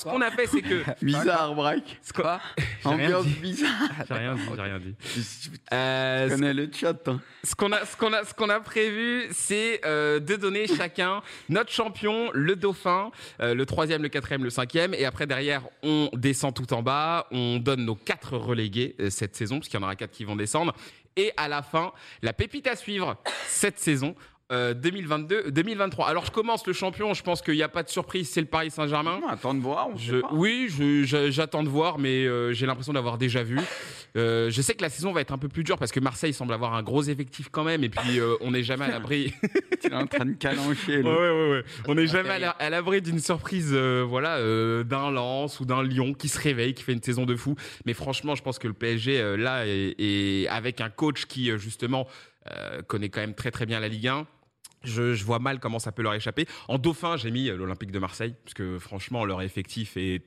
ce qu'on a fait, c'est que. Bizarre, Braque. Quoi Ambiance bizarre. J'ai rien dit, j'ai rien dit. Tu Euh, connais le chat. hein. Ce qu'on a, ce qu'on a, ce qu'on a prévu, c'est euh, de donner chacun notre champion, le dauphin, euh, le troisième, le quatrième, le cinquième, et après derrière on descend tout en bas, on donne nos quatre relégués euh, cette saison, parce qu'il y en aura quatre qui vont descendre, et à la fin la pépite à suivre cette saison. Euh, 2022-2023. Alors je commence le champion, je pense qu'il n'y a pas de surprise, c'est le Paris Saint-Germain. Attends de voir. On Je, sait pas. oui, j'attends de voir, mais euh, j'ai l'impression d'avoir déjà vu. Euh, je sais que la saison va être un peu plus dure parce que Marseille semble avoir un gros effectif quand même, et puis on n'est jamais à l'abri. Tu es en train de calancher. Ouais, là. ouais, ouais, ouais. On n'est jamais à la- à l'abri d'une surprise, voilà, d'un Lens ou d'un Lyon qui se réveille, qui fait une saison de fou. Mais franchement, je pense que le PSG là est, est avec un coach qui justement connaît quand même très très bien la Ligue 1. Je, vois mal comment ça peut leur échapper. En dauphin, j'ai mis euh, l'Olympique de Marseille, parce que franchement, leur effectif est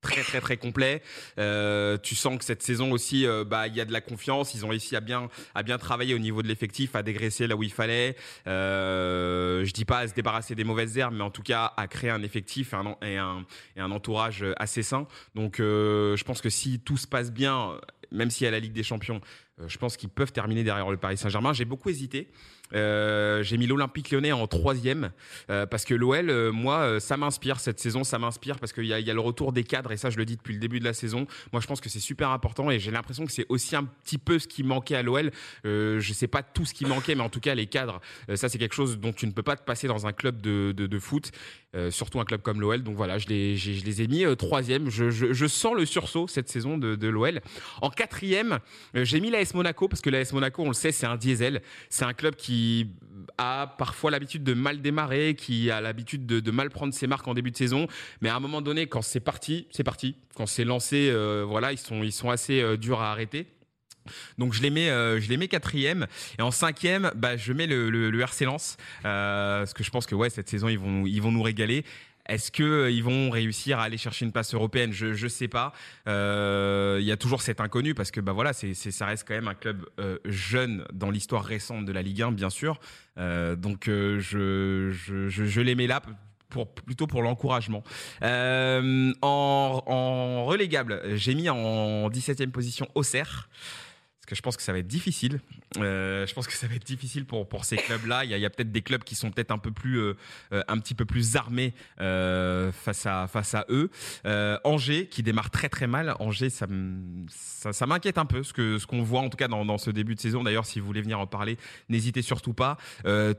très très très complet. Euh, tu sens que cette saison aussi, euh, bah il y a de la confiance. Ils ont réussi à bien à bien travailler au niveau de l'effectif, à dégraisser là où il fallait. Euh, je dis pas à se débarrasser des mauvaises herbes, mais en tout cas à créer un effectif et un, et un, entourage assez sain. Donc je pense que si tout se passe bien, même s'il y a la Ligue des Champions, je pense qu'ils peuvent terminer derrière le Paris Saint-Germain. J'ai beaucoup hésité. Euh, j'ai mis l'Olympique Lyonnais en troisième euh, parce que l'OL, euh, moi, ça m'inspire cette saison, ça m'inspire parce qu'il y a, le retour des cadres et ça, je le dis depuis le début de la saison. Moi, je pense que c'est super important et j'ai l'impression que c'est aussi un petit peu ce qui manquait à l'OL. Je sais pas tout ce qui manquait, mais en tout cas, les cadres, ça, c'est quelque chose dont tu ne peux pas te passer dans un club de, foot, surtout un club comme l'OL. Donc voilà, je les, ai mis troisième. Je, sens le sursaut cette saison de, de l'OL. En quatrième, j'ai mis l'AS Monaco parce que l'AS Monaco, on le sait, c'est un diesel. C'est un club qui a parfois l'habitude de mal démarrer, qui a l'habitude de, mal prendre ses marques en début de saison. Mais à un moment donné, quand c'est parti, c'est parti. Quand c'est lancé, euh, voilà, ils sont, ils sont assez euh, durs à arrêter. Donc je les mets, euh, je les mets quatrième et en cinquième, bah je mets le, RC Lens parce que je pense que ouais cette saison ils vont, ils vont nous régaler. Est-ce que euh, ils vont réussir à aller chercher une place européenne? Je je sais pas. Euh, Il y a toujours cet inconnu parce que bah voilà, c'est ça reste quand même un club euh, jeune dans l'histoire récente de la Ligue 1 bien sûr. Donc je, je je les mets là pour plutôt pour l'encouragement. En, en relégable, j'ai mis en 17e position Auxerre. Je pense que ça va être difficile. Euh, je pense que ça va être difficile pour, pour ces clubs-là. Il y a, peut-être des clubs qui sont peut-être un peu plus, euh, euh, un petit peu plus armés face à face à eux. Angers qui démarre très très mal. Angers, ça m'inquiète un peu ce que ce qu'on voit en tout cas dans, dans ce début de saison. D'ailleurs, si vous voulez venir en parler, n'hésitez surtout pas.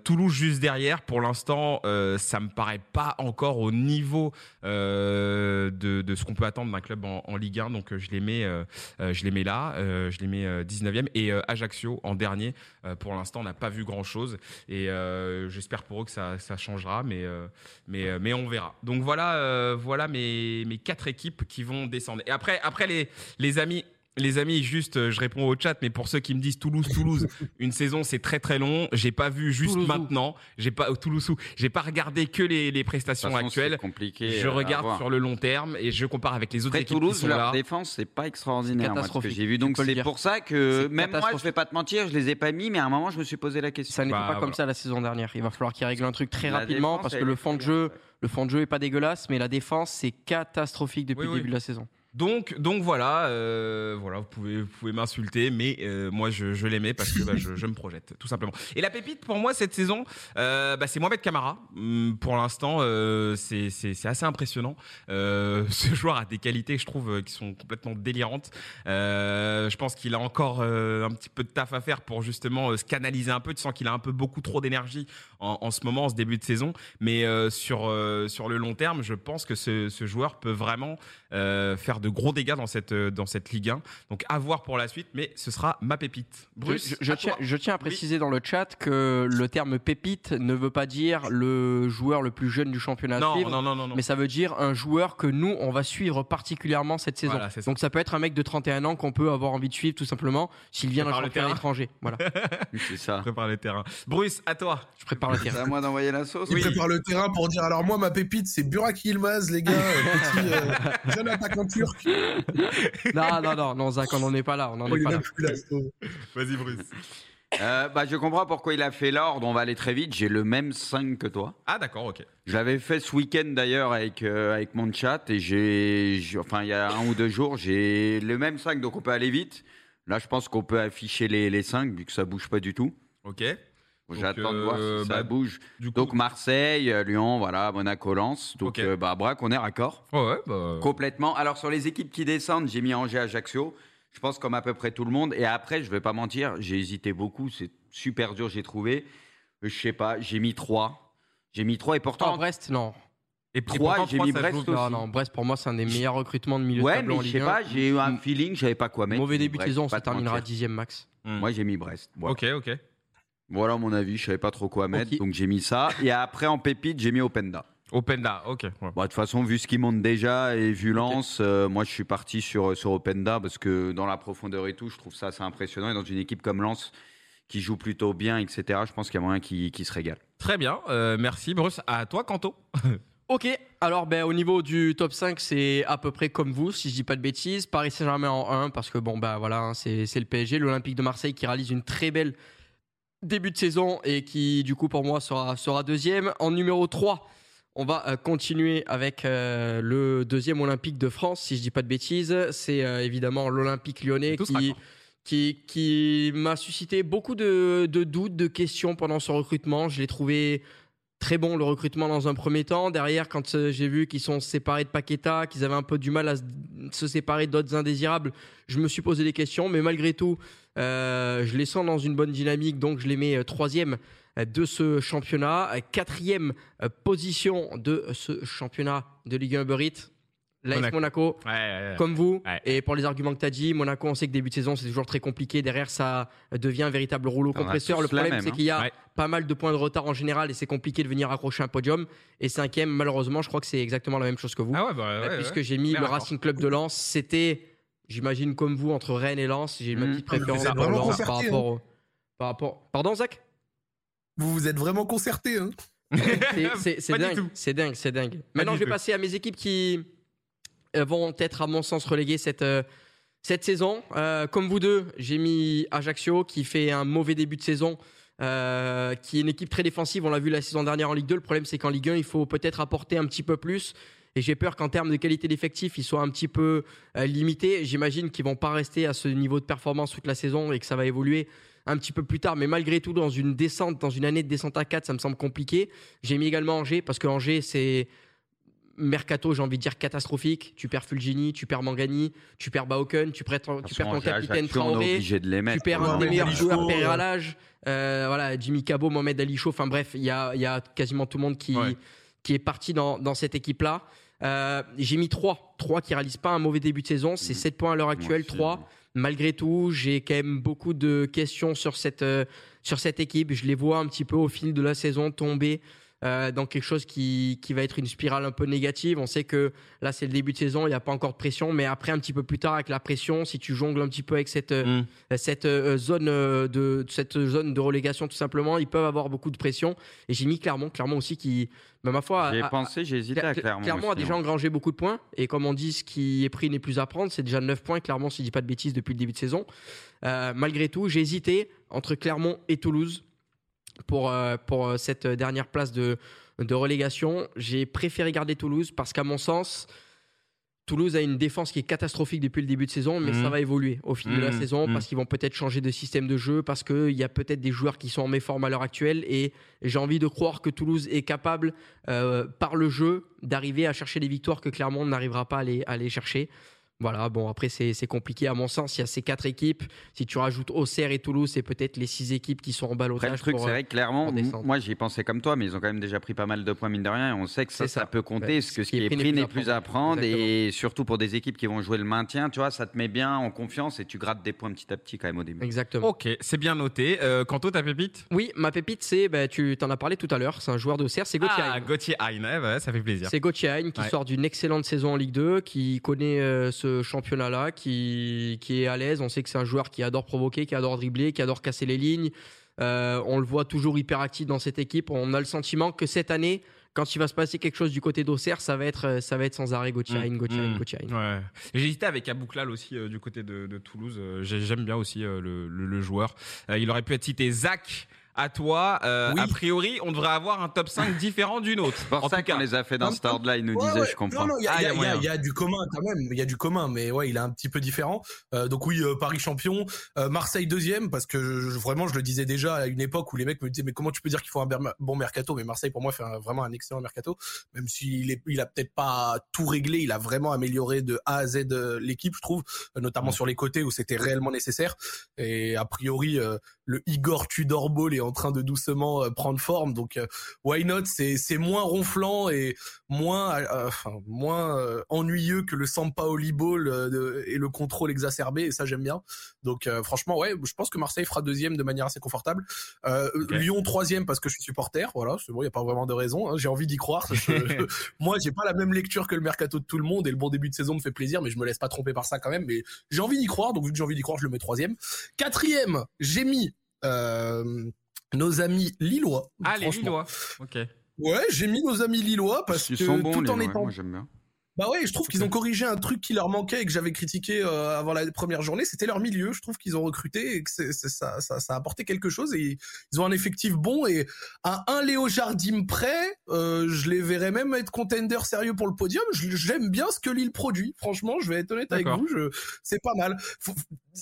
Toulouse juste derrière. Pour l'instant, ça me paraît pas encore au niveau de, de ce qu'on peut attendre d'un club en, Ligue 1. Donc je les mets, je les mets là. Je les mets 19e et euh, Ajaccio en dernier. Euh, pour l'instant, n'a pas vu grand chose et euh, j'espère pour eux que ça, ça changera, mais mais mais on verra. Donc voilà, voilà mes mes quatre équipes qui vont descendre. Et après après les les amis. Les amis, juste, euh, je réponds au chat, mais pour ceux qui me disent Toulouse, Toulouse, une saison c'est très très long. J'ai pas vu juste Toulouse maintenant. J'ai pas Toulouse, où? J'ai pas regardé que les, prestations façon, actuelles. c'est compliqué. Je euh, regarde sur le long terme et je compare avec les autres Après équipes qui Toulouse, sont leur là. défense, c'est pas extraordinaire. catastrophique, J'ai vu, donc c'est pour ça que même moi, je vais pas te mentir, je les ai pas mis, mais à un moment, je me suis posé la question. Ça n'était Bah, pas comme ça la saison dernière. Il va falloir qu'ils règlent un truc très La rapidement défense, parce que le fond de jeu, le fond de jeu est pas dégueulasse, mais la défense c'est catastrophique depuis Oui, le oui. début de la saison. Donc, donc voilà, euh, voilà, vous pouvez, vous pouvez m'insulter, mais euh, moi je, l'aimais parce que bah, je, me projette, tout simplement. Et la pépite pour moi cette saison, euh, bah, c'est Mohamed Camara. Hum, Pour l'instant, euh, c'est c'est- assez impressionnant. Ce joueur a des qualités, je trouve, qui sont complètement délirantes. Je pense qu'il a encore un petit peu de taf à faire pour justement se canaliser un peu. Tu sens qu'il a un peu beaucoup trop d'énergie en, en ce moment, en ce début de saison. Mais sur sur le long terme, je pense que ce joueur peut vraiment euh, faire de gros dégâts dans cette euh, dans cette Ligue 1. Donc à voir pour la suite, mais ce sera ma pépite. Bruce, je, je tiens, je tiens à préciser dans le chat que le terme pépite ne veut pas dire le joueur le plus jeune du championnat non, suivre, non, non, non, non. mais ça veut dire un joueur que nous on va suivre particulièrement cette saison. Voilà, c'est ça. Donc ça peut être un mec de 31 ans qu'on peut avoir envie de suivre tout simplement s'il vient d'un le championnat terrain. étranger. Voilà, C'est ça. Prépare les terrains. Bruce, à toi. je prépare le C'est terrain. à moi d'envoyer la sauce. Il Oui. prépare le terrain pour dire alors moi ma pépite c'est Burak Yilmaz les gars, euh, petit euh, jeune attaquant turc. non, non, non, non, Zach, on n'en est pas là. On n'en Oh, est pas là. Vas-y, Bruce. Euh, bah, je comprends pourquoi il a fait l'ordre. On va aller très vite. J'ai le même 5 que toi. Ah, d'accord, ok. Je l'avais fait ce week-end d'ailleurs avec, euh, avec mon chat et j'ai, j'ai- enfin il y a un ou deux jours, j'ai le même 5 donc on peut aller vite. Là je pense qu'on peut afficher les, les 5 vu que ça bouge pas du tout. Ok. J'attends de euh, voir si ça bah, bouge. Du coup, Donc Marseille, euh, Lyon, voilà, Monaco, Lens. Donc Ok. euh, bah Braque, on est raccord. ouais, ouais, bah, Complètement. Alors sur les équipes qui descendent, j'ai mis Angers, Ajaccio. Je pense comme à peu près tout le monde. Et après, je vais pas mentir, j'ai hésité beaucoup. C'est super dur, j'ai trouvé. Je sais pas, j'ai mis 3. J'ai mis 3 et pourtant. Oh, Brest, non. Et Trois, pourtant, j'ai trois, mis Brest joue- aussi. Non, non, Brest, pour moi, c'est un des meilleurs recrutements de milieu de ouais, tableau mais en je Ligue sais 1. pas, j'ai eu un feeling, je savais pas quoi mettre. Mauvais début de Brest, saison, ça te terminera mentir. dixième max. Moi, j'ai mis Brest. Voilà. Ok, ok. Voilà mon avis, je savais pas trop quoi mettre, donc j'ai mis ça. Et après, en pépite, j'ai mis Openda. Openda, ok. ouais. Bon, de toute façon, vu ce qui monte déjà et vu Lens, euh, moi je suis parti sur, sur Openda parce que dans la profondeur et tout, je trouve ça assez impressionnant. Et dans une équipe comme Lens qui joue plutôt bien, etc., je pense qu'il y a moyen qu'il qu'il se régale. Très bien, euh, merci Bruce. À toi, Kanto. Ok, alors ben, au niveau du top 5, c'est à peu près comme vous, si je dis pas de bêtises. Paris Saint-Germain en 1, parce que bon, bah voilà, hein, c'est c'est le PSG, l'Olympique de Marseille qui réalise une très belle début de saison et qui, du coup, pour moi, sera, sera deuxième. En numéro 3, on va euh, continuer avec euh, le deuxième Olympique de France, si je dis pas de bêtises. C'est euh, évidemment l'Olympique lyonnais qui, qui, qui m'a suscité beaucoup de, de doutes, de questions pendant ce recrutement. Je l'ai trouvé très bon le recrutement dans un premier temps. Derrière, quand euh, j'ai vu qu'ils sont séparés de Paqueta, qu'ils avaient un peu du mal à se, séparer d'autres indésirables, je me suis posé des questions. Mais malgré tout, euh, je les sens dans une bonne dynamique, donc je les mets euh, troisième de ce championnat, quatrième position de ce championnat de Ligue 1 Uber Eats, l'AS Monaco. Monaco. Ouais, ouais, ouais. Comme vous, Ouais. et pour les arguments que tu as dit, Monaco, on sait que début de saison, c'est toujours très compliqué. Derrière, ça devient un véritable rouleau On compresseur. Le problème, c'est hein. qu'il y a Ouais. pas mal de points de retard en général et c'est compliqué de venir accrocher un podium. Et cinquième, malheureusement, je crois que c'est exactement la même chose que vous. Ah ouais, bah, Euh, ouais, puisque ouais. j'ai mis Bien le. Racing Club de Lens. C'était, j'imagine, comme vous, entre Rennes et Lens. J'ai ma Mmh. petite Ah, mais préférence pour par rapport au. Par rapport... Pardon, Zach? Vous vous êtes vraiment concertés, hein C'est- dingue, c'est dingue, c'est dingue. Maintenant, je vais passer à mes équipes qui vont être, à mon sens, reléguées cette, euh, cette saison. Euh, comme vous deux, j'ai mis Ajaccio qui fait un mauvais début de saison. euh, qui est une équipe très défensive, on l'a vu la saison dernière en Ligue 2. Le problème, c'est qu'en Ligue 1, il faut peut-être apporter un petit peu plus. Et j'ai peur qu'en termes de qualité d'effectif, ils soient un petit peu euh, limités. J'imagine qu'ils vont pas rester à ce niveau de performance toute la saison et que ça va évoluer un petit peu plus tard. Mais malgré tout, dans une descente, dans une année de descente à 4, ça me semble compliqué. J'ai mis également Angers parce que Angers, c'est mercato, j'ai envie de dire catastrophique. Tu perds Fulgini, tu perds Mangani, tu perds Bauken, tu perds ton, tu perds ton capitaine Traoré. Tu perds un Ouais, des meilleurs joueurs Pérez euh, à l'âge. Euh, voilà, Jimmy Cabot, Mohamed Ali Chaud. Enfin bref, il y a, il y a quasiment tout le monde qui, Ouais. qui est parti dans, dans cette équipe-là. Euh, j'ai mis 3. 3 qui réalisent pas un mauvais début de saison. C'est Mhm. 7 points à l'heure actuelle. aussi. 3. Malgré tout, j'ai quand même beaucoup de questions sur cette, euh, sur cette équipe. Je les vois un petit peu au fil de la saison tomber euh, dans quelque chose qui, qui va être une spirale un peu négative. On sait que là, c'est le début de saison, il n'y a pas encore de pression, mais après, un petit peu plus tard, avec la pression, si tu jongles un petit peu avec cette, euh, Mm. cette euh, zone de cette zone de relégation tout simplement ils peuvent avoir beaucoup de pression et j'ai mis Clermont Clermont aussi qui bah, ma foi J'ai a- pensé, j'ai hésité à Clermont. Clermont a déjà hein. engrangé beaucoup de points et comme on dit ce qui est pris n'est plus à prendre c'est déjà 9 points Clermont si je dis pas de bêtises depuis le début de saison Euh, malgré tout j'ai hésité entre Clermont et Toulouse pour, euh, pour euh, cette dernière place de, de relégation j'ai préféré garder Toulouse parce qu'à mon sens Toulouse a une défense qui est catastrophique depuis le début de saison, mais Mhm. ça va évoluer au fil de la Mhm. saison Mhm. parce qu'ils vont peut-être changer de système de jeu, parce qu'il y a peut-être des joueurs qui sont en méforme à l'heure actuelle. Et j'ai envie de croire que Toulouse est capable, euh, par le jeu, d'arriver à chercher les victoires que Clermont n'arrivera pas à aller chercher. Voilà, bon, après, c'est c'est compliqué à mon sens. Il y a ces quatre équipes. Si tu rajoutes Auxerre et Toulouse, c'est peut-être les six équipes qui sont en Après, le balotage. truc, c'est euh, vrai clairement, moi j'y pensais comme toi, mais ils ont quand même déjà pris pas mal de points, mine de rien, et on sait que ça, C'est ça. ça peut compter, Ouais. parce que ce qui est pris n'est plus à prendre, et surtout pour des équipes qui vont jouer le maintien, tu vois, ça te met bien en confiance et tu grattes des points petit à petit quand même au début. Exactement. Ok, c'est bien noté. Euh, Kanto, ta pépite? Oui, ma pépite, c'est, bah, tu t'en as parlé tout à l'heure, c'est un joueur d'Auxerre, c'est Gauthier. Ah. Gauthier ouais, ouais, ça fait plaisir. C'est Gauthier Hain qui Ouais. sort d'une excellente saison en Ligue 2, qui connaît euh, ce championnat-là, qui, qui est à l'aise. On sait que c'est un joueur qui adore provoquer, qui adore dribbler, qui adore casser les lignes. Euh, on le voit toujours hyper actif dans cette équipe. On a le sentiment que cette année, quand il va se passer quelque chose du côté d'Auxerre, ça va être, ça va être sans arrêt Gauthier, Mm. Gauthier, Mm. Gauthier. J'ai hésité avec Abouklal aussi euh, du côté de, de Toulouse. Euh, j'ai- J'aime bien aussi euh, le, le- le joueur. Euh, il aurait pu être cité Zach. À toi, Euh, Oui. a priori, on devrait avoir un top 5 différent d'une autre. C'est pour En ça tout cas, qu'on les a fait dans Non, cet ordre-là, il nous Ouais, disait, ouais. je comprends. Non, non, il y, a- Ah, y y a y du commun quand même. Il y a du commun, mais ouais, il est un petit peu différent. Euh, donc oui, euh, Paris champion, euh, Marseille deuxième, parce que je- vraiment, je le disais déjà à une époque où les mecs me disaient mais comment tu peux dire qu'il faut un bon mercato? Mais Marseille pour moi fait un- vraiment un excellent mercato, même s'il est, il a peut-être pas tout réglé, il a vraiment amélioré de A à Z euh, l'équipe, je trouve, euh, notamment Mm. sur les côtés où c'était réellement nécessaire. Et a priori, euh, le Igor Tudor Ball est en train de doucement euh, prendre forme, donc euh, why not? C'est c'est moins ronflant et moins euh, enfin moins ennuyeux que le Sampaoli Ball de- et le contrôle exacerbé. Et ça j'aime bien. Donc franchement ouais je pense que Marseille fera deuxième de manière assez confortable. Lyon troisième parce que je suis supporter. Voilà c'est bon il y a pas vraiment de raison hein, j'ai envie d'y croire. Je- je- moi j'ai pas la même lecture que le mercato de tout le monde. Et le bon début de saison me fait plaisir mais je me laisse pas tromper par ça quand même. Mais j'ai envie d'y croire. Donc vu que j'ai envie d'y croire je le mets troisième. Quatrième j'ai mis euh, nos amis lillois Ah, les. Lillois. Ok. Ouais, j'ai mis nos amis lillois parce Ils que sont bons, tout en Lillois, étant moi j'aime bien. Bah ouais, je trouve qu'ils ont corrigé un truc qui leur manquait et que j'avais critiqué euh, avant la première journée, c'était leur milieu. Je trouve qu'ils ont recruté et que c'est, c'est- ça, ça, ça a apporté quelque chose et ils ont un effectif bon et à un Léo Jardim près, euh, je les verrais même être contender sérieux pour le podium. Je- J'aime bien ce que Lille produit. Franchement, je vais être honnête avec vous, je, c'est pas mal. Faut-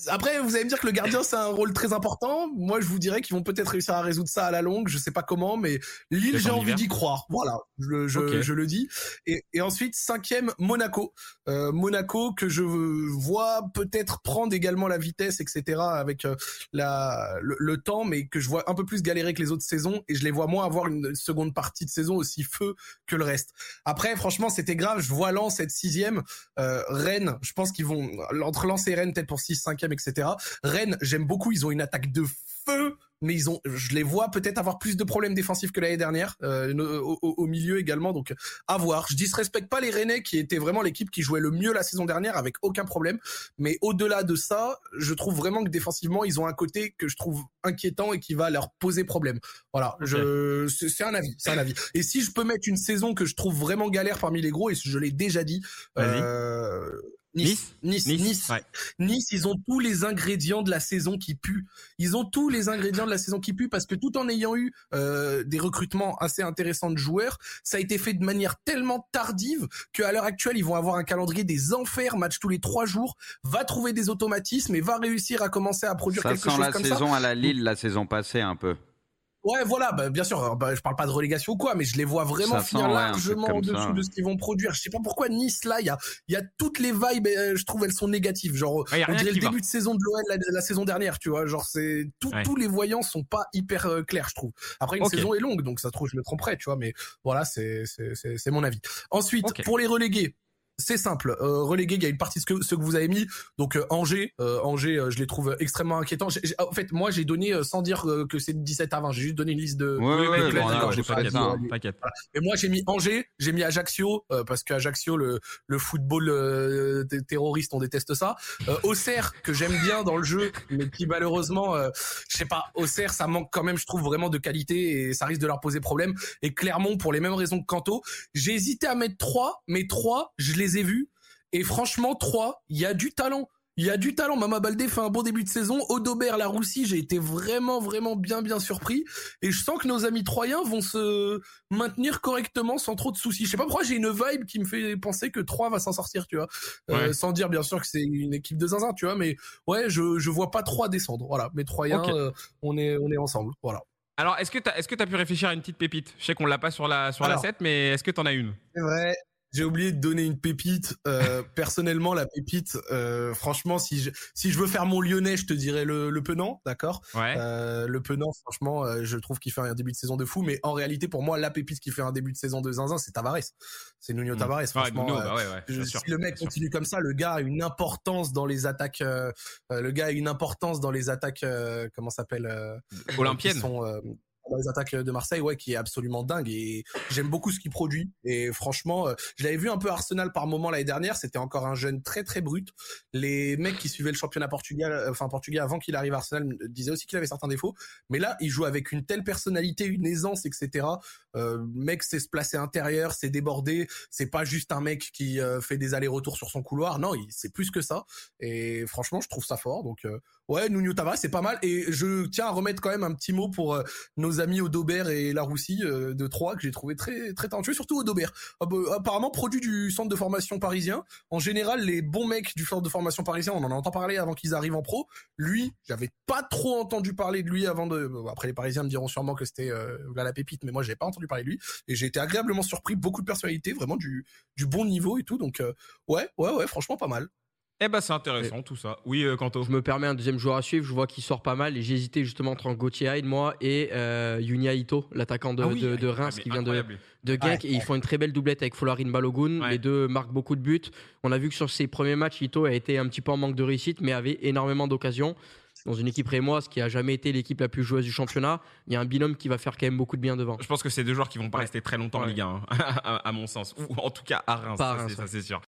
après, vous allez me dire que le gardien c'est un rôle très important. Moi, je vous dirais qu'ils vont peut-être réussir à résoudre ça à la longue. Je sais pas comment, mais Lille, j'ai en envie d'y croire. Voilà, je, je, Ok. je le dis. Et, et ensuite, cinquième, Monaco. Euh, Monaco que je vois peut-être prendre également la vitesse, etc. avec euh, la, le, temps, mais que je vois un peu plus galérer que les autres saisons et je les vois moins avoir une seconde partie de saison aussi feu que le reste. Après, franchement, c'était grave. Je vois Lens être sixième. Euh, Rennes, je pense qu'ils vont entre Lens et Rennes peut-être pour 6 cinquième, etc. Rennes, j'aime beaucoup. Ils ont une attaque de feu mais ils ont, je les vois peut-être avoir plus de problèmes défensifs que l'année dernière, euh, au, au- au milieu également. Donc, à voir. Je disrespecte pas les Rennais qui étaient vraiment l'équipe qui jouait le mieux la saison dernière avec aucun problème. Mais au-delà de ça, je trouve vraiment que défensivement, ils ont un côté que je trouve inquiétant et qui va leur poser problème. Voilà. Je, c'est un avis, c'est un avis. Et si je peux mettre une saison que je trouve vraiment galère parmi les gros, et je l'ai déjà dit, euh, Nice. Nice. Nice. Nice. Ouais. Nice, ils ont tous les ingrédients de la saison qui puent. Ils ont tous les ingrédients de la saison qui puent parce que tout en ayant eu euh, des recrutements assez intéressants de joueurs, ça a été fait de manière tellement tardive qu'à l'heure actuelle, ils vont avoir un calendrier des enfers, match tous les trois jours, va trouver des automatismes et va réussir à commencer à produire Ça quelque sent chose la comme ça. saison à la Lille la saison passée un peu. Ouais, voilà, bah, bien sûr. Bah, je parle pas de relégation ou quoi, mais je les vois vraiment Ça finir sent, ouais, largement au-dessus ça, de ce qu'ils vont produire. Je sais pas pourquoi Nice là, il y a, il y a toutes les vibes. euh, je trouve elles sont négatives. Genre, Ouais, on dirait le va. début de saison de l'OL la, la saison dernière, tu vois. Genre, c'est tout- Ouais. tous les voyants sont pas hyper euh, clairs, je trouve. Après, une saison est longue, donc ça trouve je me tromperais, tu vois. Mais voilà, c'est c'est c'est c'est mon avis. Ensuite, pour les relégués. C'est simple, euh, relégué, il y a une partie de ce que, ce que vous avez mis. Donc euh, Angers, euh, Angers, euh, je les trouve extrêmement inquiétants. J'ai- j'ai- en fait, moi j'ai donné sans dire euh, que c'est 17 à 20, j'ai juste donné une liste de, Ouais, ouais, bon, pas pas ça, hein. moi, j'ai mis Angers, j'ai mis Ajaccio, parce que Ajaccio, le, le football terroriste, on déteste ça. Auxerre, que j'aime bien dans le jeu, mais qui malheureusement, je sais pas, Auxerre, ça manque quand même, je trouve, vraiment de qualité et ça risque de leur poser problème. Et Clermont, pour les mêmes raisons que Canto, j'ai hésité à mettre trois, mais trois, je les ai vus. Et franchement, trois, il y a du talent. Il y a du talent. Mama Baldé fait un bon début de saison. Odobert, la Roussie, j'ai été vraiment, vraiment bien, bien surpris. Et je sens que nos amis troyens vont se maintenir correctement sans trop de soucis. Je sais pas pourquoi j'ai une vibe qui me fait penser que 3 va s'en sortir, tu vois. Euh, Ouais. sans dire bien sûr que c'est une équipe de zinzin, tu vois, mais ouais, je je vois pas 3 descendre. Voilà, mais Troyens, euh, on est on est ensemble. Voilà. Alors, est-ce que tu as, est-ce que t'as pu réfléchir à une petite pépite? Je sais qu'on l'a pas sur la, sur la Alors. 7, mais est-ce que tu en as une? C'est vrai. J'ai oublié de donner une pépite. Euh, personnellement, la pépite, euh, franchement, si je, si je veux faire mon lyonnais, je te dirais le, le Penant, d'accord? Ouais. Euh, le Penant, franchement, je trouve qu'il fait un début de saison de fou, mais en réalité, pour moi, la pépite qui fait un début de saison de zinzin, c'est Tavares. C'est Nuno Mm. Tavares, Ouais, franchement. Nuno, bah ouais, ouais, je- bien si sûr, le mec sûr. continue comme ça, le gars a une importance dans les attaques. le gars a une importance dans les attaques. comment s'appelle euh, Les attaques de Marseille, ouais, qui est absolument dingue et j'aime beaucoup ce qu'il produit. Et franchement, euh, je l'avais vu un peu Arsenal par moment l'année dernière. C'était encore un jeune très très brut. Les mecs qui suivaient le championnat portugais, euh, enfin portugais avant qu'il arrive à Arsenal, disaient aussi qu'il avait certains défauts. Mais là, il joue avec une telle personnalité, une aisance, etc. Euh, mec, c'est se placer intérieur, c'est déborder. C'est pas juste un mec qui euh, fait des allers-retours sur son couloir. Non, c'est plus que ça. Et franchement, je trouve ça fort. Donc Ouais, Nuno Tavares, c'est pas mal. Et je tiens à remettre quand même un petit mot pour euh, nos amis Audobert et Laroussi euh, de Troyes, que j'ai trouvé très très talentueux, surtout Audobert. Bah, apparemment, produit du centre de formation parisien. En général, les bons mecs du centre de formation parisien, on en entend parler avant qu'ils arrivent en pro. Lui, j'avais pas trop entendu parler de lui avant de... Après, les Parisiens me diront sûrement que c'était euh, la pépite, mais moi, j'ai pas entendu parler de lui. Et j'ai été agréablement surpris, beaucoup de personnalité, vraiment du, du bon niveau et tout. Donc, euh, ouais, ouais, ouais, franchement, pas mal. Eh ben c'est intéressant tout ça. Oui, euh, Kanto. Je me permets un deuxième joueur à suivre. Je vois qu'il sort pas mal et j'ai hésité justement entre Gauthier Hyde, moi, et euh, Yunia Ito, l'attaquant de, Ah oui, de, de Reims qui vient de, de Genk. Et ils font une très belle doublette avec Folarin Balogun. Ouais. Les deux marquent beaucoup de buts. On a vu que sur ses premiers matchs, Ito a été un petit peu en manque de réussite, mais avait énormément d'occasions. Dans une équipe rémoise qui a jamais été l'équipe la plus joueuse du championnat, il y a un binôme qui va faire quand même beaucoup de bien devant. Je pense que c'est deux joueurs qui vont pas Ouais. rester très longtemps en Ouais. Ligue 1, hein, à, à mon sens. Ou en tout cas à Reims, ça, c'est sûr.